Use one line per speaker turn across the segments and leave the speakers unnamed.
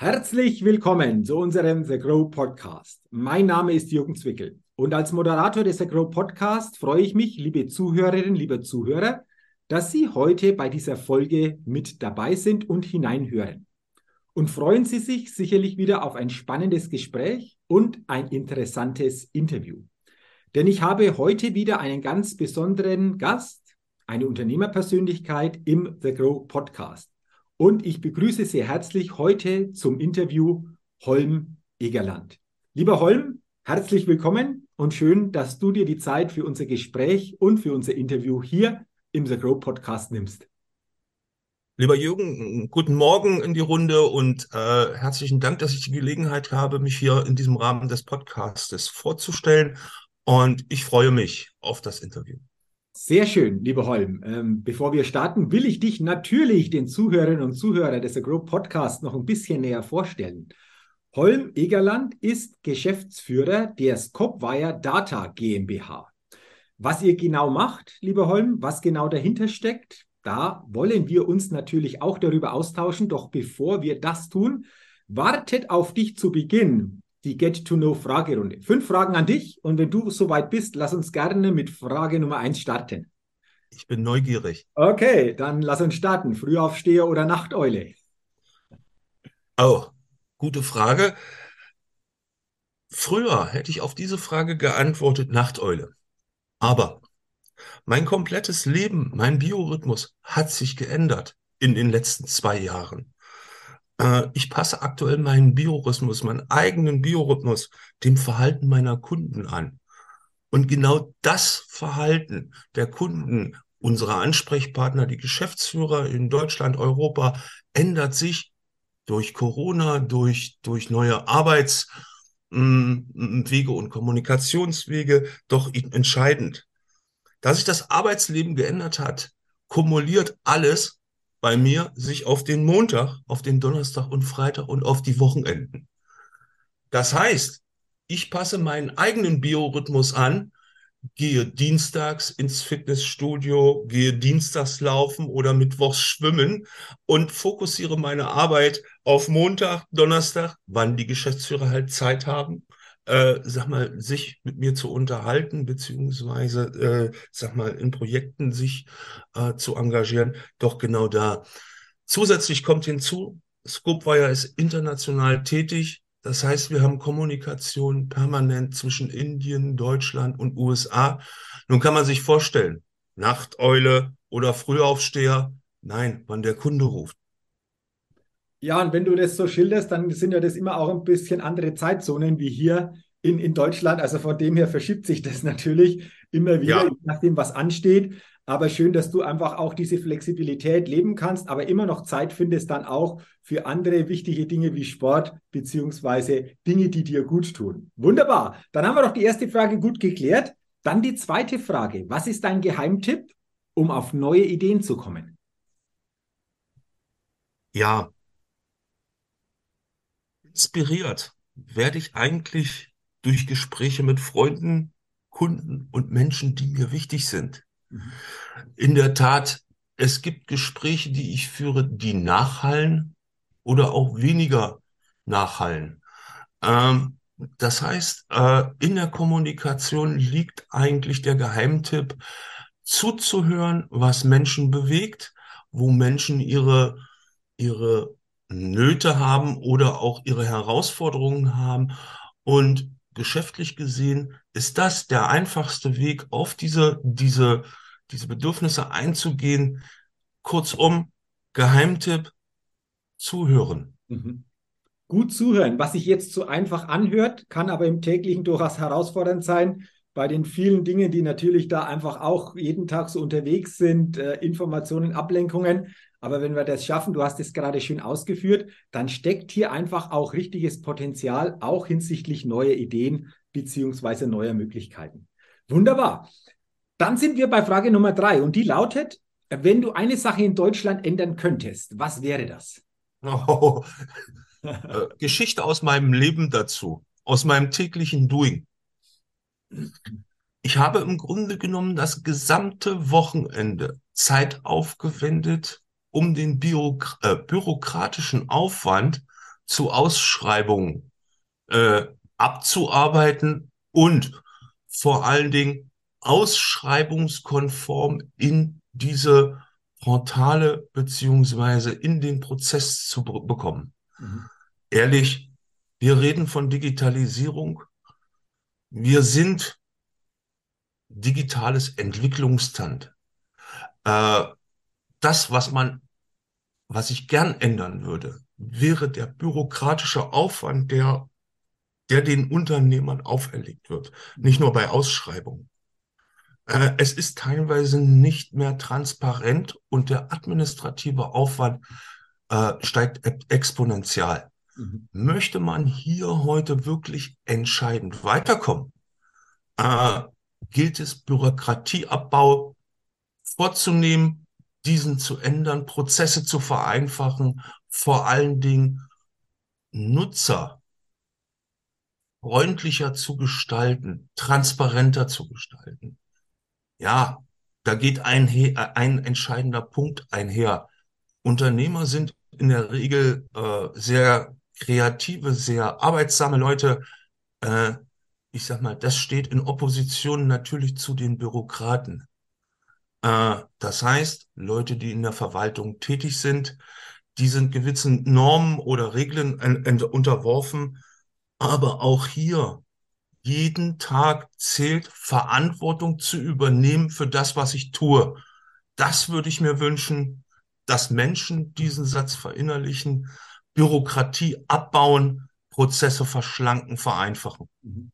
Herzlich willkommen zu unserem The Grow Podcast. Mein Name ist Jürgen Zwickel und als Moderator des The Grow Podcast freue ich mich, liebe Zuhörerinnen, liebe Zuhörer, dass Sie heute bei dieser Folge mit dabei sind und hineinhören. Und freuen Sie sich sicherlich wieder auf ein spannendes Gespräch und ein interessantes Interview. Denn ich habe heute wieder einen ganz besonderen Gast, eine Unternehmerpersönlichkeit im The Grow Podcast. Und ich begrüße sehr herzlich heute zum Interview Holm Egerland. Lieber Holm, herzlich willkommen und schön, dass du dir die Zeit für unser Gespräch und für unser Interview hier im The Grow Podcast nimmst.
Lieber Jürgen, guten Morgen in die Runde und äh, herzlichen Dank, dass ich die Gelegenheit habe, mich hier in diesem Rahmen des Podcastes vorzustellen. Und ich freue mich auf das Interview.
Sehr schön, lieber Holm. Ähm, bevor wir starten, will ich dich natürlich den Zuhörerinnen und Zuhörern des Agro Podcast noch ein bisschen näher vorstellen. Holm Egerland ist Geschäftsführer der Scopwire Data GmbH. Was ihr genau macht, lieber Holm, was genau dahinter steckt, da wollen wir uns natürlich auch darüber austauschen. Doch bevor wir das tun, wartet auf dich zu Beginn die Get-to-Know-Fragerunde. Fünf Fragen an dich und wenn du soweit bist, lass uns gerne mit Frage Nummer eins starten.
Ich bin neugierig.
Okay, dann lass uns starten. Frühaufsteher oder Nachteule?
Oh, gute Frage. Früher hätte ich auf diese Frage geantwortet Nachteule. Aber mein komplettes Leben, mein Biorhythmus hat sich geändert in den letzten zwei Jahren. Äh, ich passe aktuell meinen Biorhythmus, meinen eigenen Biorhythmus dem Verhalten meiner Kunden an. Und genau das Verhalten der Kunden, unserer Ansprechpartner, die Geschäftsführer in Deutschland, Europa, ändert sich durch Corona, durch, durch neue Arbeitswege mm, und Kommunikationswege doch entscheidend. Da sich das Arbeitsleben geändert hat, kumuliert alles bei mir sich auf den Montag, auf den Donnerstag und Freitag und auf die Wochenenden. Das heißt, ich passe meinen eigenen Biorhythmus an, gehe dienstags ins Fitnessstudio, gehe dienstags laufen oder mittwochs schwimmen und fokussiere meine Arbeit auf Montag, Donnerstag, wann die Geschäftsführer halt Zeit haben, äh, sag mal, sich mit mir zu unterhalten, beziehungsweise, äh, sag mal, in Projekten sich äh, zu engagieren, doch genau da. Zusätzlich kommt hinzu, Scopewire ist international tätig. Das heißt, wir haben Kommunikation permanent zwischen Indien, Deutschland und USA. Nun kann man sich vorstellen, Nachteule oder Frühaufsteher, nein, wann der Kunde ruft.
Ja, und wenn du das so schilderst, dann sind ja das immer auch ein bisschen andere Zeitzonen wie hier in, in Deutschland. Also von dem her verschiebt sich das natürlich immer wieder, ja. nachdem was ansteht. Aber schön, dass du einfach auch diese Flexibilität leben kannst, aber immer noch Zeit findest dann auch für andere wichtige Dinge wie Sport beziehungsweise Dinge, die dir gut tun. Wunderbar. Dann haben wir doch die erste Frage gut geklärt. Dann die zweite Frage. Was ist dein Geheimtipp, um auf neue Ideen zu kommen?
Ja, inspiriert werde ich eigentlich durch Gespräche mit Freunden, Kunden und Menschen, die mir wichtig sind. Mhm. In der Tat, es gibt Gespräche, die ich führe, die nachhallen oder auch weniger nachhallen. Ähm, das heißt, äh, in der Kommunikation liegt eigentlich der Geheimtipp, zuzuhören, was Menschen bewegt, wo Menschen ihre, ihre Nöte haben oder auch ihre Herausforderungen haben. Und geschäftlich gesehen ist das der einfachste Weg, auf diese, diese, diese Bedürfnisse einzugehen. Kurzum, Geheimtipp, zuhören.
Mhm. Gut zuhören, was sich jetzt so einfach anhört, kann aber im täglichen durchaus herausfordernd sein. Bei den vielen Dingen, die natürlich da einfach auch jeden Tag so unterwegs sind, äh, Informationen, Ablenkungen. Aber wenn wir das schaffen, du hast es gerade schön ausgeführt, dann steckt hier einfach auch richtiges Potenzial, auch hinsichtlich neuer Ideen beziehungsweise neuer Möglichkeiten. Wunderbar. Dann sind wir bei Frage Nummer drei und die lautet, wenn du eine Sache in Deutschland ändern könntest, was wäre das?
Oh, äh, Geschichte aus meinem Leben dazu, aus meinem täglichen Doing. Ich habe im Grunde genommen das gesamte Wochenende Zeit aufgewendet, um den Büro, äh, bürokratischen Aufwand zu Ausschreibungen äh, abzuarbeiten und vor allen Dingen ausschreibungskonform in diese Portale beziehungsweise in den Prozess zu bekommen. Mhm. Ehrlich, wir reden von Digitalisierung. Wir sind digitales Entwicklungsstand. Äh, das, was man, was ich gern ändern würde, wäre der bürokratische Aufwand, der, der den Unternehmern auferlegt wird. Nicht nur bei Ausschreibungen. Äh, es ist teilweise nicht mehr transparent und der administrative Aufwand äh, steigt exponentiell. Mhm. Möchte man hier heute wirklich entscheidend weiterkommen, äh, gilt es, Bürokratieabbau vorzunehmen, diesen zu ändern, Prozesse zu vereinfachen, vor allen Dingen Nutzer freundlicher zu gestalten, transparenter zu gestalten. Ja, da geht ein, ein entscheidender Punkt einher. Unternehmer sind in der Regel äh, sehr kreative, sehr arbeitsame Leute. Äh, ich sag mal, das steht in Opposition natürlich zu den Bürokraten. Äh, das heißt, Leute, die in der Verwaltung tätig sind, die sind gewissen Normen oder Regeln unterworfen. Aber auch hier, jeden Tag zählt Verantwortung zu übernehmen für das, was ich tue. Das würde ich mir wünschen, dass Menschen diesen Satz verinnerlichen, Bürokratie abbauen, Prozesse verschlanken, vereinfachen. Mhm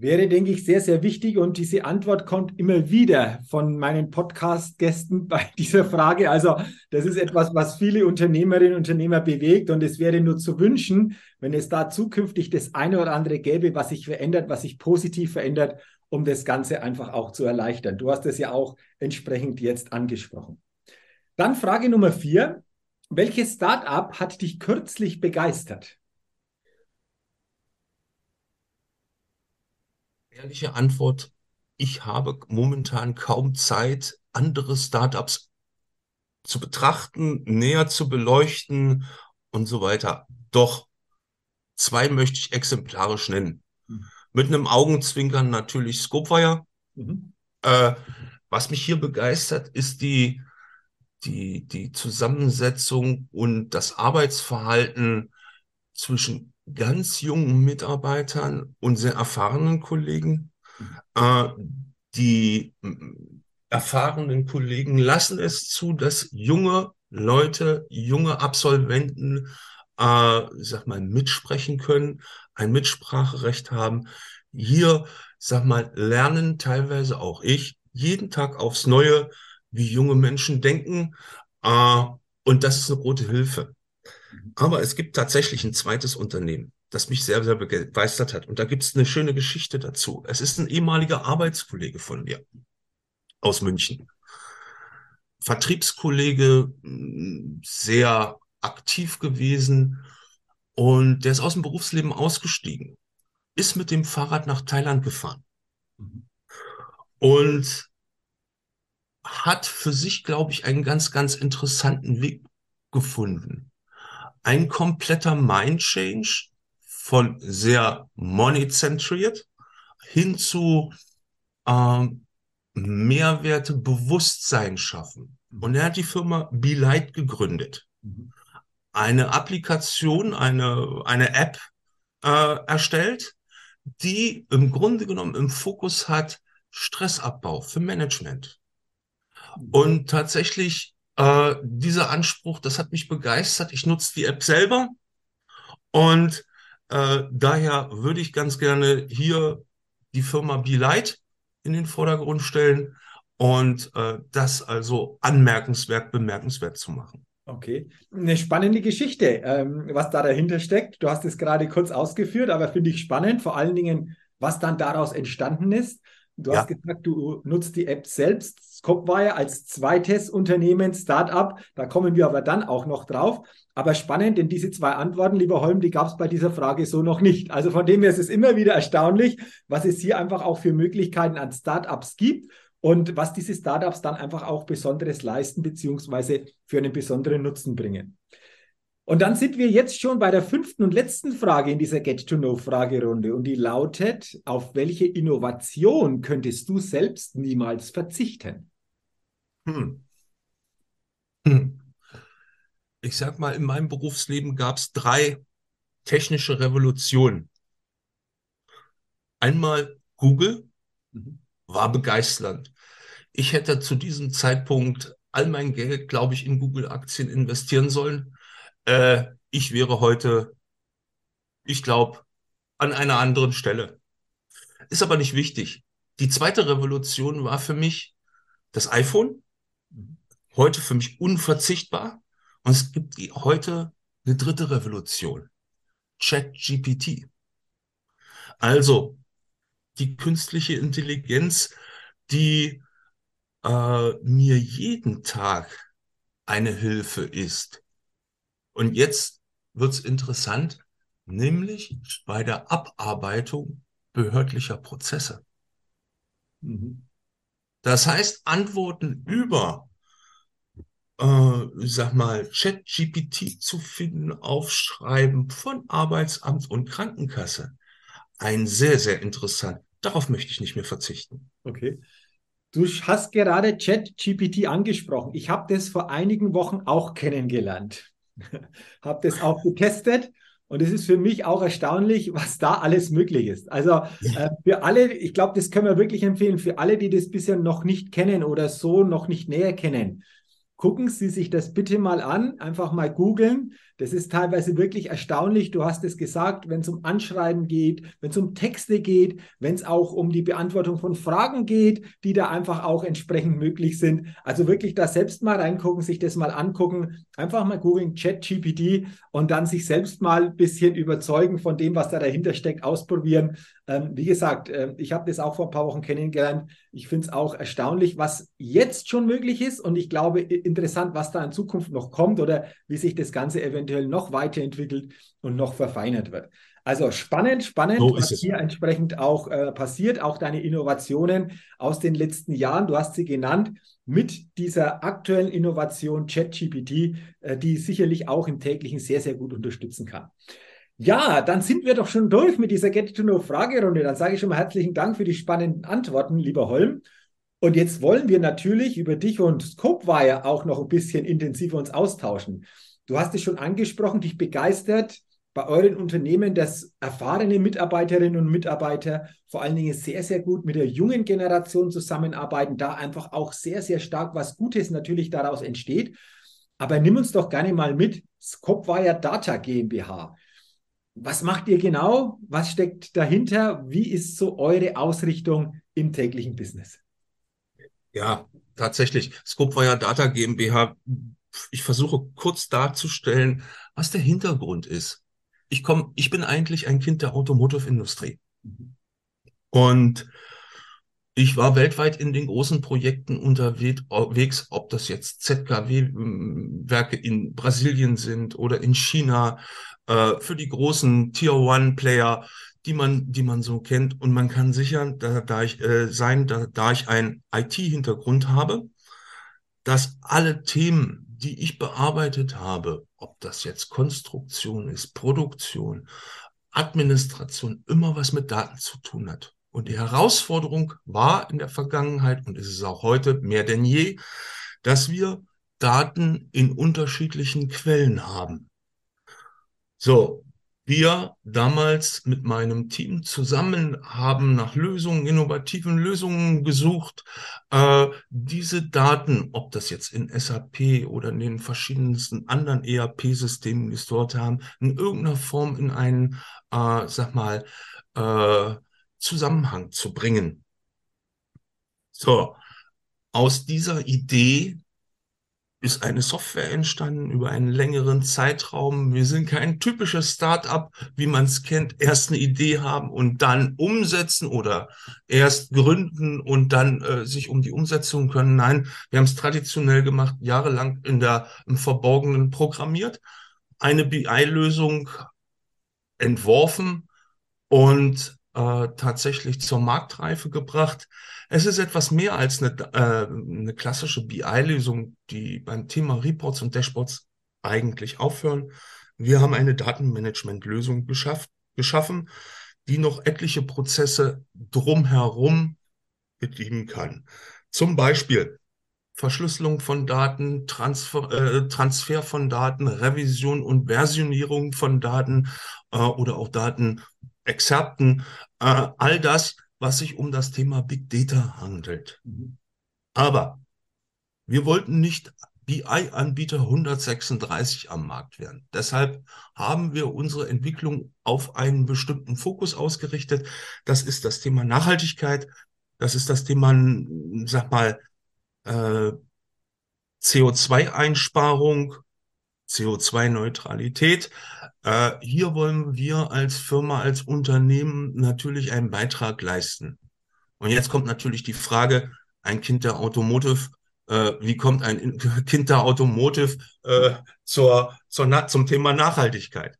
wäre, denke ich, sehr, sehr wichtig. Und diese Antwort kommt immer wieder von meinen Podcast-Gästen bei dieser Frage. Also das ist etwas, was viele Unternehmerinnen und Unternehmer bewegt. Und es wäre nur zu wünschen, wenn es da zukünftig das eine oder andere gäbe, was sich verändert, was sich positiv verändert, um das Ganze einfach auch zu erleichtern. Du hast es ja auch entsprechend jetzt angesprochen. Dann Frage Nummer vier. Welches Startup hat dich kürzlich begeistert?
ehrliche Antwort, ich habe momentan kaum Zeit, andere Startups zu betrachten, näher zu beleuchten und so weiter. Doch zwei möchte ich exemplarisch nennen. Mhm. Mit einem Augenzwinkern natürlich Scopewire. Mhm. Äh, was mich hier begeistert, ist die, die, die Zusammensetzung und das Arbeitsverhalten zwischen ganz jungen Mitarbeitern und sehr erfahrenen Kollegen. Äh, die erfahrenen Kollegen lassen es zu, dass junge Leute, junge Absolventen, äh, sag mal, mitsprechen können, ein Mitspracherecht haben. Hier, sag mal, lernen teilweise auch ich jeden Tag aufs Neue, wie junge Menschen denken. Äh, und das ist eine große Hilfe. Aber es gibt tatsächlich ein zweites Unternehmen, das mich sehr, sehr begeistert hat. Und da gibt es eine schöne Geschichte dazu. Es ist ein ehemaliger Arbeitskollege von mir aus München. Vertriebskollege, mm, sehr aktiv gewesen und der ist aus dem Berufsleben ausgestiegen, ist mit dem Fahrrad nach Thailand gefahren mhm. und hat für sich, glaube ich, einen ganz, ganz interessanten Weg gefunden ein kompletter Mind-Change von sehr money-zentriert hin zu ähm, Mehrwerte, Bewusstsein schaffen. Und er hat die Firma Be Light gegründet. Eine Applikation, eine, eine App äh, erstellt, die im Grunde genommen im Fokus hat Stressabbau für Management. Und tatsächlich äh, dieser Anspruch, das hat mich begeistert. Ich nutze die App selber und äh, daher würde ich ganz gerne hier die Firma Be Light in den Vordergrund stellen und äh, das also anmerkenswert, bemerkenswert zu machen.
Okay, eine spannende Geschichte, ähm, was da dahinter steckt. Du hast es gerade kurz ausgeführt, aber finde ich spannend, vor allen Dingen, was dann daraus entstanden ist. Du ja. hast gesagt, du nutzt die App selbst. Scopewire als zweites Unternehmen, Startup. Da kommen wir aber dann auch noch drauf. Aber spannend, denn diese zwei Antworten, lieber Holm, die gab es bei dieser Frage so noch nicht. Also von dem her ist es immer wieder erstaunlich, was es hier einfach auch für Möglichkeiten an Startups gibt und was diese Startups dann einfach auch Besonderes leisten, beziehungsweise für einen besonderen Nutzen bringen. Und dann sind wir jetzt schon bei der fünften und letzten Frage in dieser Get-to-Know-Fragerunde. Und die lautet, auf welche Innovation könntest du selbst niemals verzichten? Hm.
Hm. Ich sag mal, in meinem Berufsleben gab es drei technische Revolutionen. Einmal Google mhm. war begeisternd. Ich hätte zu diesem Zeitpunkt all mein Geld, glaube ich, in Google-Aktien investieren sollen äh, ich wäre heute, ich glaube, an einer anderen Stelle. Ist aber nicht wichtig. Die zweite Revolution war für mich das iPhone. Heute für mich unverzichtbar. Und es gibt heute eine dritte Revolution. ChatGPT. Also die künstliche Intelligenz, die äh, mir jeden Tag eine Hilfe ist. Und jetzt wird es interessant, nämlich bei der Abarbeitung behördlicher Prozesse. Mhm. Das heißt, Antworten über, äh, sag mal, Chat-GPT zu finden, aufschreiben von Arbeitsamt und Krankenkasse. Ein sehr, sehr interessant. Darauf möchte ich nicht mehr verzichten.
Okay. Du hast gerade Chat-GPT angesprochen. Ich habe das vor einigen Wochen auch kennengelernt. habe das auch getestet und es ist für mich auch erstaunlich, was da alles möglich ist. Also äh, für alle, ich glaube, das können wir wirklich empfehlen, für alle, die das bisher noch nicht kennen oder so noch nicht näher kennen. Gucken Sie sich das bitte mal an, einfach mal googeln. Das ist teilweise wirklich erstaunlich. Du hast es gesagt, wenn es um Anschreiben geht, wenn es um Texte geht, wenn es auch um die Beantwortung von Fragen geht, die da einfach auch entsprechend möglich sind. Also wirklich da selbst mal reingucken, sich das mal angucken, einfach mal googeln, ChatGPT und dann sich selbst mal ein bisschen überzeugen von dem, was da dahinter steckt, ausprobieren. Ähm, wie gesagt, äh, ich habe das auch vor ein paar Wochen kennengelernt. Ich finde es auch erstaunlich, was jetzt schon möglich ist und ich glaube interessant, was da in Zukunft noch kommt oder wie sich das Ganze eventuell eventuell noch weiterentwickelt und noch verfeinert wird. Also spannend, spannend, so was hier entsprechend auch äh, passiert, auch deine Innovationen aus den letzten Jahren. Du hast sie genannt mit dieser aktuellen Innovation ChatGPT, äh, die sicherlich auch im täglichen sehr, sehr gut unterstützen kann. Ja, dann sind wir doch schon durch mit dieser Get-to-Know-Fragerunde. Dann sage ich schon mal herzlichen Dank für die spannenden Antworten, lieber Holm. Und jetzt wollen wir natürlich über dich und Scopewire auch noch ein bisschen intensiver uns austauschen. Du hast es schon angesprochen, dich begeistert bei euren Unternehmen, dass erfahrene Mitarbeiterinnen und Mitarbeiter vor allen Dingen sehr, sehr gut mit der jungen Generation zusammenarbeiten, da einfach auch sehr, sehr stark was Gutes natürlich daraus entsteht. Aber nimm uns doch gerne mal mit, Scopwire Data GmbH. Was macht ihr genau? Was steckt dahinter? Wie ist so eure Ausrichtung im täglichen Business?
Ja, tatsächlich. Scopewire Data GmbH ich versuche kurz darzustellen, was der Hintergrund ist. Ich komme, ich bin eigentlich ein Kind der Automotive-Industrie. Und ich war weltweit in den großen Projekten unterwegs, ob das jetzt ZKW-Werke in Brasilien sind oder in China, äh, für die großen Tier-One-Player, die man, die man so kennt. Und man kann sicher da, da ich, äh, sein, da, da ich einen IT-Hintergrund habe, dass alle Themen, die ich bearbeitet habe, ob das jetzt Konstruktion ist, Produktion, Administration, immer was mit Daten zu tun hat. Und die Herausforderung war in der Vergangenheit und ist es auch heute mehr denn je, dass wir Daten in unterschiedlichen Quellen haben. So, wir damals mit meinem Team zusammen haben nach Lösungen, innovativen Lösungen gesucht, äh, diese Daten, ob das jetzt in SAP oder in den verschiedensten anderen ERP-Systemen gestort haben, in irgendeiner Form in einen, äh, sag mal, äh, Zusammenhang zu bringen. So, aus dieser Idee ist eine Software entstanden über einen längeren Zeitraum. Wir sind kein typisches Start-up, wie man es kennt, erst eine Idee haben und dann umsetzen oder erst gründen und dann äh, sich um die Umsetzung können. Nein, wir haben es traditionell gemacht, jahrelang in der im Verborgenen programmiert, eine BI-Lösung entworfen und äh, tatsächlich zur Marktreife gebracht. Es ist etwas mehr als eine, äh, eine klassische BI-Lösung, die beim Thema Reports und Dashboards eigentlich aufhören. Wir haben eine Datenmanagement-Lösung geschaffen, die noch etliche Prozesse drumherum bedienen kann. Zum Beispiel Verschlüsselung von Daten, Transfer, äh, Transfer von Daten, Revision und Versionierung von Daten äh, oder auch Datenexerpten, äh, all das, was sich um das Thema Big Data handelt. Mhm. Aber wir wollten nicht BI-Anbieter 136 am Markt werden. Deshalb haben wir unsere Entwicklung auf einen bestimmten Fokus ausgerichtet. Das ist das Thema Nachhaltigkeit. Das ist das Thema, sag mal, äh, CO2-Einsparung, CO2-Neutralität. Äh, hier wollen wir als Firma, als Unternehmen natürlich einen Beitrag leisten. Und jetzt kommt natürlich die Frage, ein Kind der Automotive äh, wie kommt ein Kind der Automotive äh, zur, zur, zum Thema Nachhaltigkeit?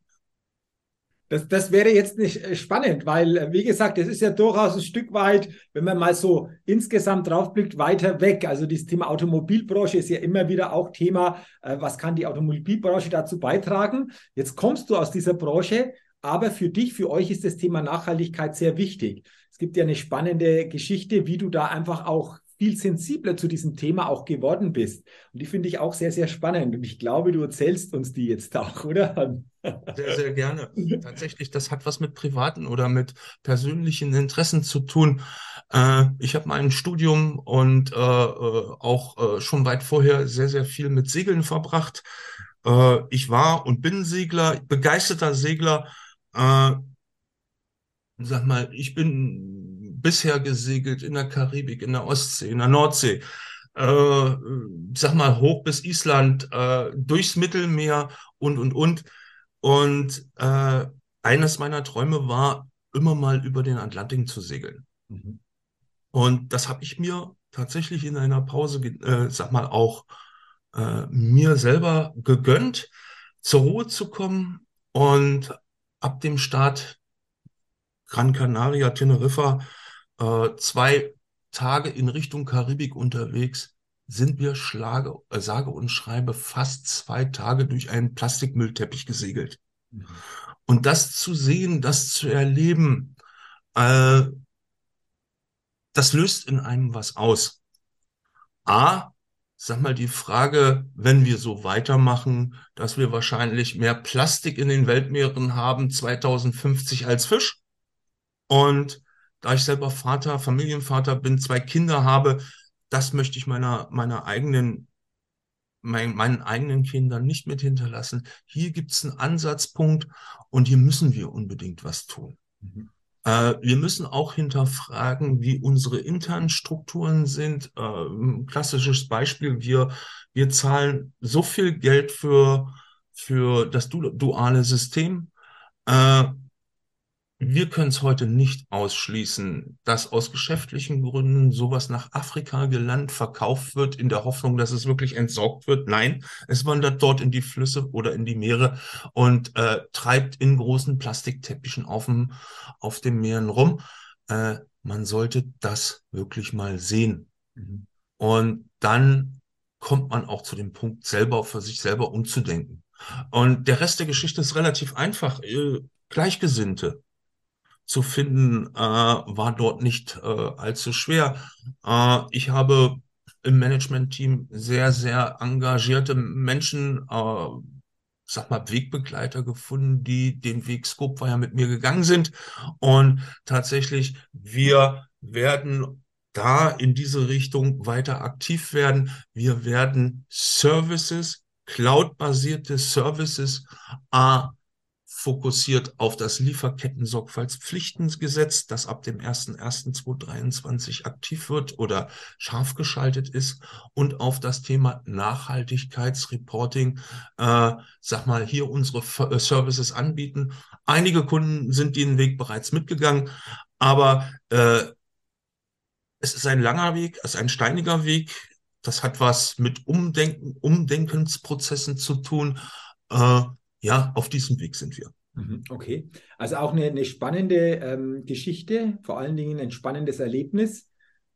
Das, das wäre jetzt nicht äh, spannend, weil, äh, wie gesagt, es ist ja durchaus ein Stück weit, wenn man mal so insgesamt draufblickt, weiter weg. Also das Thema Automobilbranche ist ja immer wieder auch Thema, äh, was kann die Automobilbranche dazu beitragen? Jetzt kommst du aus dieser Branche, aber für dich, für euch ist das Thema Nachhaltigkeit sehr wichtig. Es gibt ja eine spannende Geschichte, wie du da einfach auch viel sensibler zu diesem Thema auch geworden bist. Und die finde ich auch sehr, sehr spannend. Und ich glaube, du erzählst uns die jetzt auch, oder?
Sehr, sehr gerne. Tatsächlich, das hat was mit privaten oder mit persönlichen Interessen zu tun. Äh, ich habe mein Studium und äh, äh, auch äh, schon weit vorher sehr, sehr viel mit Segeln verbracht. Äh, ich war und bin Segler, begeisterter Segler. Äh, sag mal, ich bin bisher gesegelt in der Karibik, in der Ostsee, in der Nordsee, äh, sag mal hoch bis Island, äh, durchs Mittelmeer und, und, und. Und äh, eines meiner Träume war, immer mal über den Atlantik zu segeln. Mhm. Und das habe ich mir tatsächlich in einer Pause, äh, sag mal, auch äh, mir selber gegönnt, zur Ruhe zu kommen. Und ab dem Start Gran Canaria, Teneriffa, äh, zwei Tage in Richtung Karibik unterwegs, sind wir Schlage, äh, sage und schreibe fast zwei Tage durch einen Plastikmüllteppich gesegelt. Mhm. Und das zu sehen, das zu erleben, äh, das löst in einem was aus. A, sag mal die Frage, wenn wir so weitermachen, dass wir wahrscheinlich mehr Plastik in den Weltmeeren haben 2050 als Fisch. Und da ich selber Vater, Familienvater bin, zwei Kinder habe, das möchte ich meiner, meiner eigenen, mein, meinen eigenen Kindern nicht mit hinterlassen. Hier gibt es einen Ansatzpunkt und hier müssen wir unbedingt was tun. Mhm. Äh, wir müssen auch hinterfragen, wie unsere internen Strukturen sind. Äh, ein klassisches Beispiel, wir, wir zahlen so viel Geld für, für das duale System. Äh, wir können es heute nicht ausschließen, dass aus geschäftlichen Gründen sowas nach Afrika gelandet, verkauft wird, in der Hoffnung, dass es wirklich entsorgt wird. Nein, es wandert dort in die Flüsse oder in die Meere und äh, treibt in großen Plastikteppichen auf dem, auf den Meeren rum. Äh, man sollte das wirklich mal sehen. Mhm. Und dann kommt man auch zu dem Punkt, selber für sich selber umzudenken. Und der Rest der Geschichte ist relativ einfach. Äh, Gleichgesinnte zu finden, äh, war dort nicht äh, allzu schwer. Äh, ich habe im Management-Team sehr, sehr engagierte Menschen, äh, sag mal, Wegbegleiter gefunden, die den Weg Scopewire mit mir gegangen sind. Und tatsächlich, wir werden da in diese Richtung weiter aktiv werden. Wir werden Services, cloud-basierte Services, äh, fokussiert auf das Lieferketten-Sorgfaltspflichtengesetz, das ab dem 01.01.2023 aktiv wird oder scharf geschaltet ist und auf das Thema Nachhaltigkeitsreporting, äh, sag mal, hier unsere äh, Services anbieten. Einige Kunden sind den Weg bereits mitgegangen, aber äh, es ist ein langer Weg, es ist ein steiniger Weg. Das hat was mit Umdenken, Umdenkensprozessen zu tun. Äh, ja, auf diesem Weg sind wir.
Mhm, okay, also auch eine, eine spannende ähm, Geschichte, vor allen Dingen ein spannendes Erlebnis.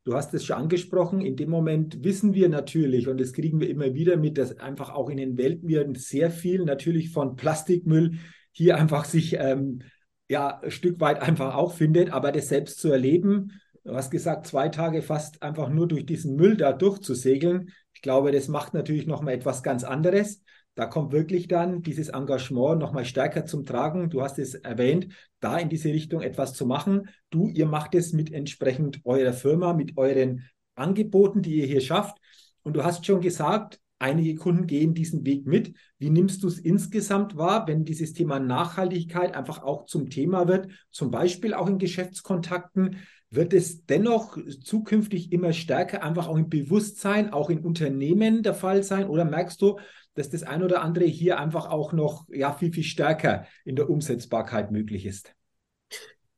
Du hast es schon angesprochen. In dem Moment wissen wir natürlich, und das kriegen wir immer wieder mit, dass einfach auch in den Weltmeeren sehr viel natürlich von Plastikmüll hier einfach sich ähm, ja ein Stück weit einfach auch findet. Aber das selbst zu erleben, du hast gesagt, zwei Tage fast einfach nur durch diesen Müll da durchzusegeln. Ich glaube, das macht natürlich nochmal etwas ganz anderes. Da kommt wirklich dann dieses Engagement nochmal stärker zum Tragen. Du hast es erwähnt, da in diese Richtung etwas zu machen. Du, ihr macht es mit entsprechend eurer Firma, mit euren Angeboten, die ihr hier schafft. Und du hast schon gesagt, einige Kunden gehen diesen Weg mit. Wie nimmst du es insgesamt wahr, wenn dieses Thema Nachhaltigkeit einfach auch zum Thema wird, zum Beispiel auch in Geschäftskontakten? Wird es dennoch zukünftig immer stärker einfach auch im Bewusstsein, auch in Unternehmen der Fall sein? Oder merkst du, dass das ein oder andere hier einfach auch noch ja, viel, viel stärker in der Umsetzbarkeit möglich ist.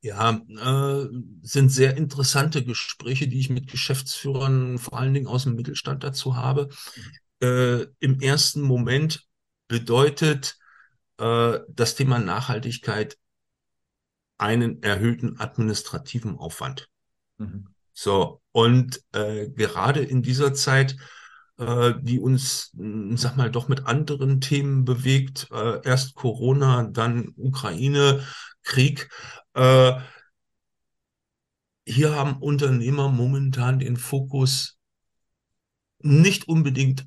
Ja, äh, sind sehr interessante Gespräche, die ich mit Geschäftsführern, vor allen Dingen aus dem Mittelstand dazu habe. Äh, Im ersten Moment bedeutet äh, das Thema Nachhaltigkeit einen erhöhten administrativen Aufwand. Mhm. So, und äh, gerade in dieser Zeit die uns, hm, sag mal, doch mit anderen Themen bewegt. Äh, erst Corona, dann Ukraine, Krieg. Äh, hier haben Unternehmer momentan den Fokus nicht unbedingt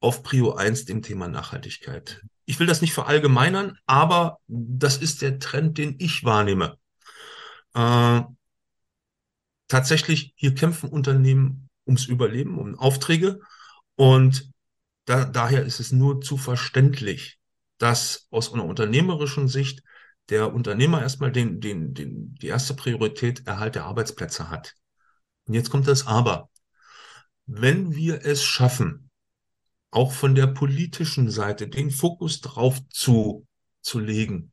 auf Prio 1, dem Thema Nachhaltigkeit. Ich will das nicht verallgemeinern, aber das ist der Trend, den ich wahrnehme. Äh, tatsächlich, hier kämpfen Unternehmen ums Überleben, um Aufträge. Und da, daher ist es nur zu verständlich, dass aus einer unternehmerischen Sicht der Unternehmer erstmal den, den, den, die erste Priorität Erhalt der Arbeitsplätze hat. Und jetzt kommt das Aber. Wenn wir es schaffen, auch von der politischen Seite den Fokus drauf zu, zu legen,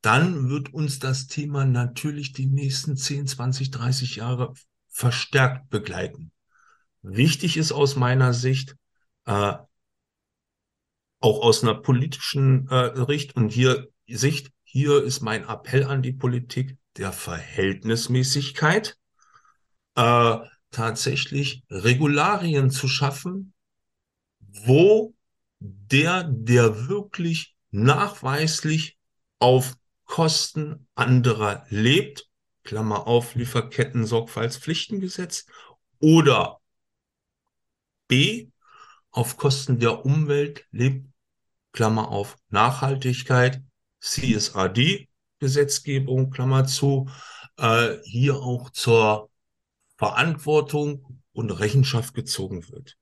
dann wird uns das Thema natürlich die nächsten 10, 20, 30 Jahre verstärkt begleiten. Wichtig ist aus meiner Sicht, äh, auch aus einer politischen äh, Richt. Und hier Sicht, hier ist mein Appell an die Politik der Verhältnismäßigkeit, äh, tatsächlich Regularien zu schaffen, wo der, der wirklich nachweislich auf Kosten anderer lebt, Klammer auf, Lieferketten-Sorgfaltspflichtengesetz, oder B, auf Kosten der Umwelt lebt, Klammer auf, Nachhaltigkeit, CSRD, Gesetzgebung, Klammer zu, äh, hier auch zur Verantwortung und Rechenschaft gezogen wird.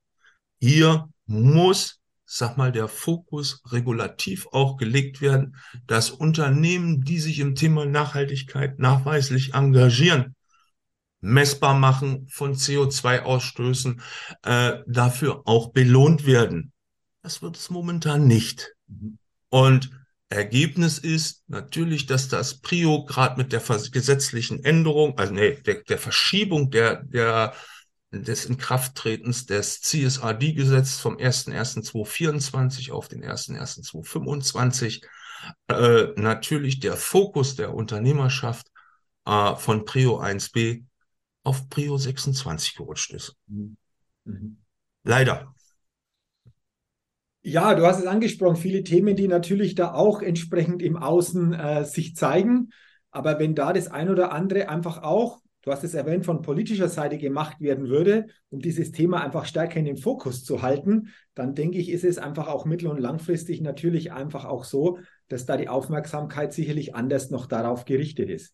Hier muss, sag mal, der Fokus regulativ auch gelegt werden, dass Unternehmen, die sich im Thema Nachhaltigkeit nachweislich engagieren, messbar machen von CO2-Ausstößen, äh, dafür auch belohnt werden. Das wird es momentan nicht. Mhm. Und Ergebnis ist natürlich, dass das Prio gerade mit der gesetzlichen Änderung, also nee, der, der Verschiebung der, der, des Inkrafttretens des CSRD-Gesetzes vom 01.01.2024 auf den 01.01.2025 äh, natürlich der Fokus der Unternehmerschaft äh, von Prio 1b auf Prio 26 gerutscht ist. Mhm. mhm. Leider.
Ja, du hast es angesprochen, viele Themen, die natürlich da auch entsprechend im Außen äh, sich zeigen. Aber wenn da das ein oder andere einfach auch, du hast es erwähnt, von politischer Seite gemacht werden würde, um dieses Thema einfach stärker in den Fokus zu halten, dann denke ich, ist es einfach auch mittel- und langfristig natürlich einfach auch so, dass da die Aufmerksamkeit sicherlich anders noch darauf gerichtet ist.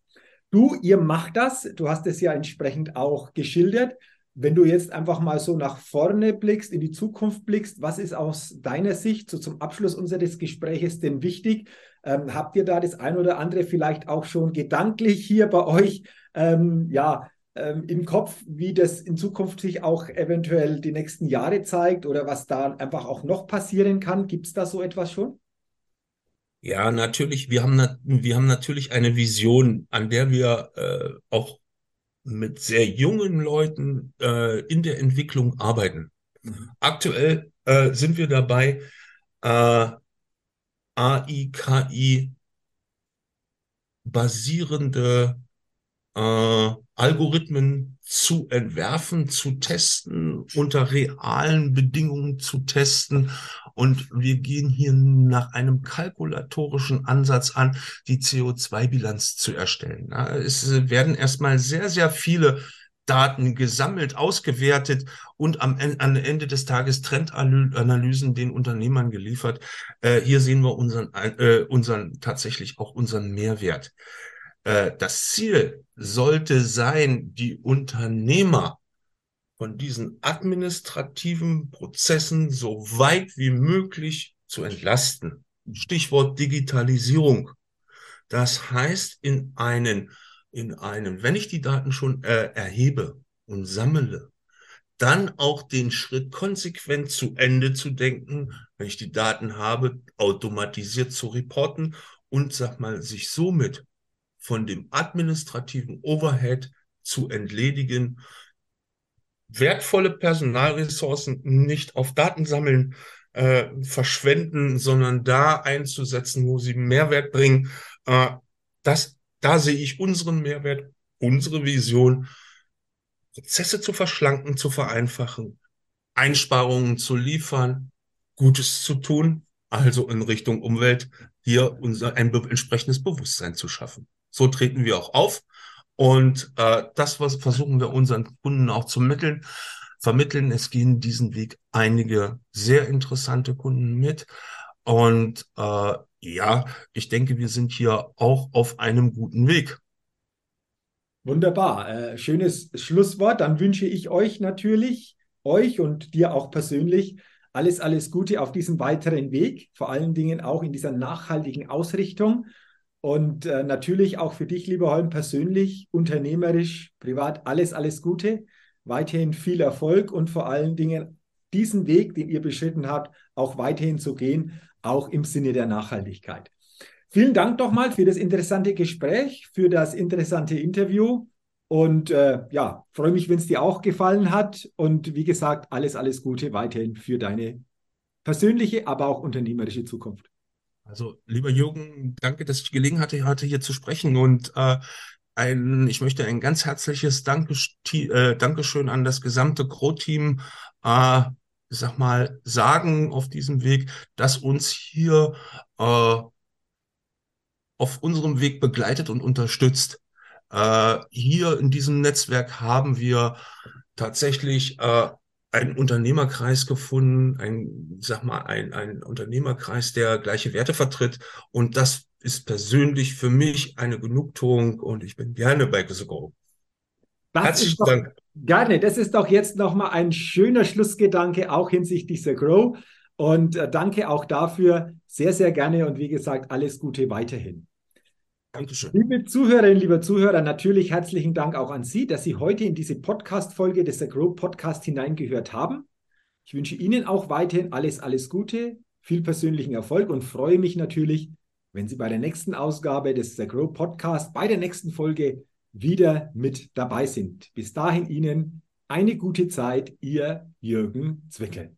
Du, ihr macht das. Du hast es ja entsprechend auch geschildert. Wenn du jetzt einfach mal so nach vorne blickst, in die Zukunft blickst, was ist aus deiner Sicht so zum Abschluss unseres Gespräches denn wichtig? Ähm, habt ihr da das ein oder andere vielleicht auch schon gedanklich hier bei euch ähm, ja, ähm, im Kopf, wie das in Zukunft sich auch eventuell die nächsten Jahre zeigt oder was da einfach auch noch passieren kann? Gibt es da so etwas schon?
Ja, natürlich. Wir haben, wir haben natürlich eine Vision, an der wir äh, auch mit sehr jungen Leuten äh, in der Entwicklung arbeiten. Mhm. Aktuell äh, sind wir dabei, äh, AI, KI basierende äh, Algorithmen zu entwerfen, zu testen, unter realen Bedingungen zu testen. Und wir gehen hier nach einem kalkulatorischen Ansatz an, die CO2-Bilanz zu erstellen. Es werden erstmal sehr, sehr viele Daten gesammelt, ausgewertet und am, am Ende des Tages Trendanalysen den Unternehmern geliefert. Äh, hier sehen wir unseren, äh, unseren tatsächlich auch unseren Mehrwert. Äh, das Ziel sollte sein, die Unternehmer von diesen administrativen Prozessen so weit wie möglich zu entlasten. Stichwort Digitalisierung. Das heißt, in einen in einem, wenn ich die Daten schon äh, erhebe und sammle, dann auch den Schritt konsequent zu Ende zu denken, wenn ich die Daten habe, automatisiert zu reporten und sag mal, sich somit von dem administrativen Overhead zu entledigen, wertvolle Personalressourcen nicht auf Datensammeln äh, verschwenden, sondern da einzusetzen, wo sie Mehrwert bringen. Äh, das da sehe ich unseren Mehrwert, unsere Vision, Prozesse zu verschlanken, zu vereinfachen, Einsparungen zu liefern, Gutes zu tun, also in Richtung Umwelt, hier unser ein entsprechendes Bewusstsein zu schaffen. So treten wir auch auf. Und äh, das was versuchen wir unseren Kunden auch zu mitteln, vermitteln. Es gehen diesen Weg einige sehr interessante Kunden mit. Und äh, ja, ich denke, wir sind hier auch auf einem guten Weg.
Wunderbar. Äh, schönes Schlusswort. Dann wünsche ich euch natürlich, euch und dir auch persönlich, alles, alles Gute auf diesem weiteren Weg, vor allen Dingen auch in dieser nachhaltigen Ausrichtung. Und äh, natürlich auch für dich, lieber Holm, persönlich, unternehmerisch, privat, alles, alles Gute. Weiterhin viel Erfolg und vor allen Dingen diesen Weg, den ihr beschritten habt, auch weiterhin zu gehen, auch im Sinne der Nachhaltigkeit. Vielen Dank doch mal für das interessante Gespräch, für das interessante Interview. Und äh, ja, freue mich, wenn es dir auch gefallen hat. Und wie gesagt, alles, alles Gute weiterhin für deine persönliche, aber auch unternehmerische Zukunft.
Also, lieber Jürgen, danke, dass ich die Gelegenheit hatte, hier zu sprechen. Und äh, ein, ich möchte ein ganz herzliches äh, Dankeschön an das gesamte Crow-Team äh, ich sag mal, sagen auf diesem Weg, dass uns hier äh, auf unserem Weg begleitet und unterstützt. Äh, hier in diesem Netzwerk haben wir tatsächlich äh, einen Unternehmerkreis gefunden, ein, sag mal, ein, ein Unternehmerkreis, der gleiche Werte vertritt. Und das ist persönlich für mich eine Genugtuung und ich bin gerne bei The Go.
Herzlichen Dank. Gerne, das ist doch jetzt nochmal ein schöner Schlussgedanke, auch hinsichtlich dieser Grow. Und äh, danke auch dafür. Sehr, sehr gerne und wie gesagt, alles Gute weiterhin. Dankeschön. Liebe Zuhörerinnen, lieber Zuhörer, natürlich herzlichen Dank auch an Sie, dass Sie heute in diese Podcast-Folge des The Grow Podcast hineingehört haben. Ich wünsche Ihnen auch weiterhin alles, alles Gute, viel persönlichen Erfolg und freue mich natürlich, wenn Sie bei der nächsten Ausgabe des The Grow Podcast, bei der nächsten Folge wieder mit dabei sind. Bis dahin Ihnen eine gute Zeit, Ihr Jürgen Zwickel.